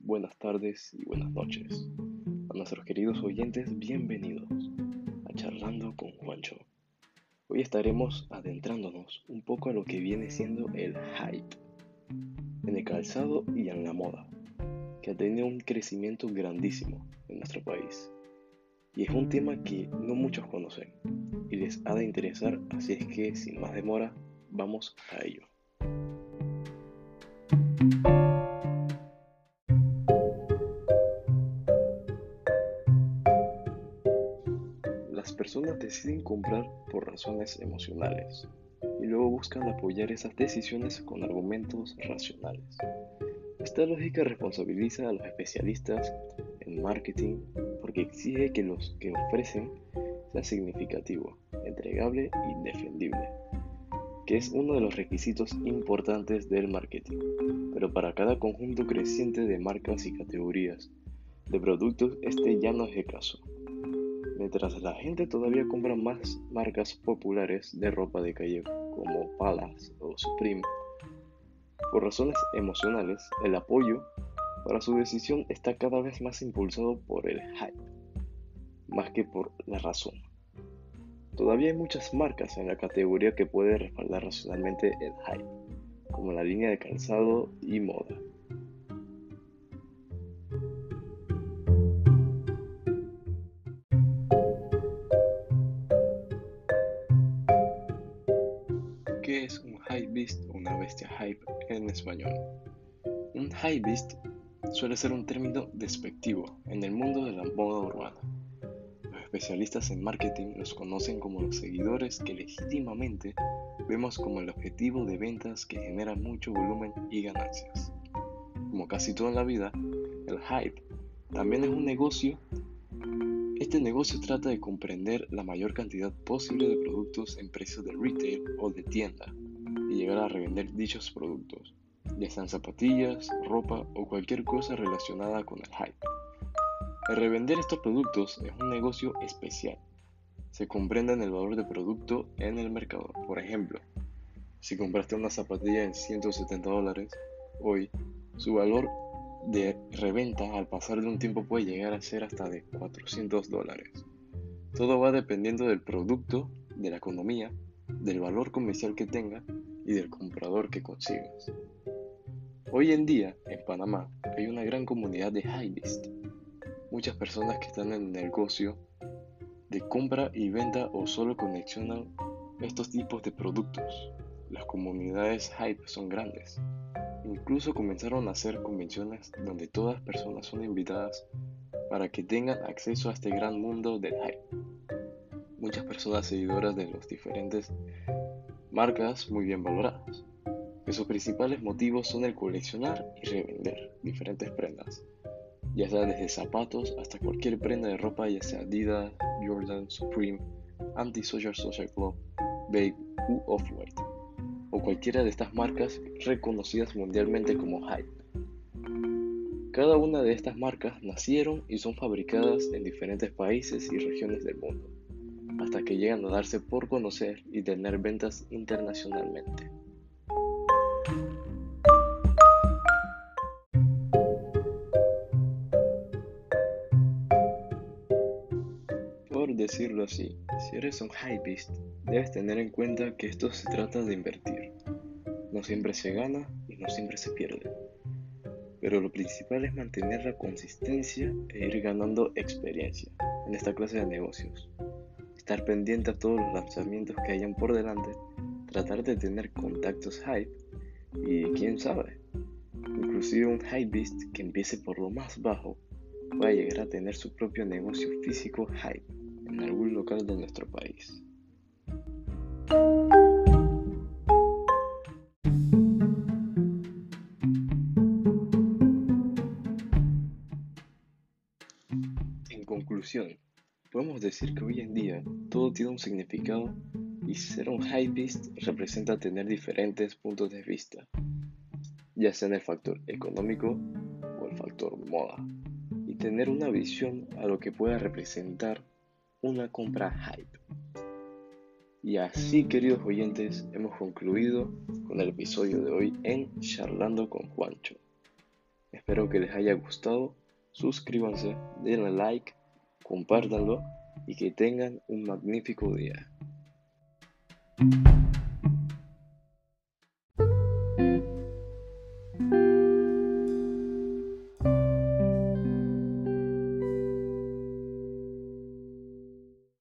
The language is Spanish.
buenas tardes y buenas noches. A nuestros queridos oyentes, bienvenidos a Charlando con Juancho. Hoy estaremos adentrándonos un poco a lo que viene siendo el hype en el calzado y en la moda, que ha tenido un crecimiento grandísimo en nuestro país. Y es un tema que no muchos conocen y les ha de interesar, así es que sin más demora, vamos a ello. Personas deciden comprar por razones emocionales y luego buscan apoyar esas decisiones con argumentos racionales. Esta lógica responsabiliza a los especialistas en marketing porque exige que los que ofrecen sea significativo, entregable y defendible que es uno de los requisitos importantes del marketing, pero para cada conjunto creciente de marcas y categorías de productos este ya no es el caso. Mientras la gente todavía compra más marcas populares de ropa de calle como Palace o Supreme, por razones emocionales, el apoyo para su decisión está cada vez más impulsado por el hype, más que por la razón. Todavía hay muchas marcas en la categoría que pueden respaldar racionalmente el hype, como la línea de calzado y moda. Beast o una bestia hype en español? Un high beast suele ser un término despectivo en el mundo de la moda urbana especialistas en marketing los conocen como los seguidores que legítimamente vemos como el objetivo de ventas que genera mucho volumen y ganancias. Como casi todo en la vida, el hype también es un negocio. Este negocio trata de comprender la mayor cantidad posible de productos en precios de retail o de tienda y llegar a revender dichos productos, ya sean zapatillas, ropa o cualquier cosa relacionada con el hype. El revender estos productos es un negocio especial. Se comprende en el valor del producto en el mercado. Por ejemplo, si compraste una zapatilla en 170 dólares, hoy su valor de reventa al pasar de un tiempo puede llegar a ser hasta de 400 dólares. Todo va dependiendo del producto, de la economía, del valor comercial que tenga y del comprador que consigas. Hoy en día, en Panamá, hay una gran comunidad de Highbeast muchas personas que están en el negocio de compra y venta o solo conexionan estos tipos de productos. Las comunidades hype son grandes. Incluso comenzaron a hacer convenciones donde todas personas son invitadas para que tengan acceso a este gran mundo del hype. Muchas personas seguidoras de los diferentes marcas muy bien valoradas. Que sus principales motivos son el coleccionar y revender diferentes prendas ya sea desde zapatos hasta cualquier prenda de ropa, ya sea Adidas, Jordan, Supreme, Anti-Social Social Club, Babe u Off-White, o cualquiera de estas marcas reconocidas mundialmente como hype. Cada una de estas marcas nacieron y son fabricadas en diferentes países y regiones del mundo, hasta que llegan a darse por conocer y tener ventas internacionalmente. decirlo así, si eres un hypeist, debes tener en cuenta que esto se trata de invertir. No siempre se gana y no siempre se pierde. Pero lo principal es mantener la consistencia e ir ganando experiencia en esta clase de negocios. Estar pendiente a todos los lanzamientos que hayan por delante, tratar de tener contactos hype y quién sabe, inclusive un hypebeast que empiece por lo más bajo va a llegar a tener su propio negocio físico hype en algún local de nuestro país. En conclusión, podemos decir que hoy en día todo tiene un significado y ser un hypebeast representa tener diferentes puntos de vista, ya sea en el factor económico o el factor moda, y tener una visión a lo que pueda representar una compra hype. Y así, queridos oyentes, hemos concluido con el episodio de hoy en Charlando con Juancho. Espero que les haya gustado. Suscríbanse, denle like, compártanlo y que tengan un magnífico día.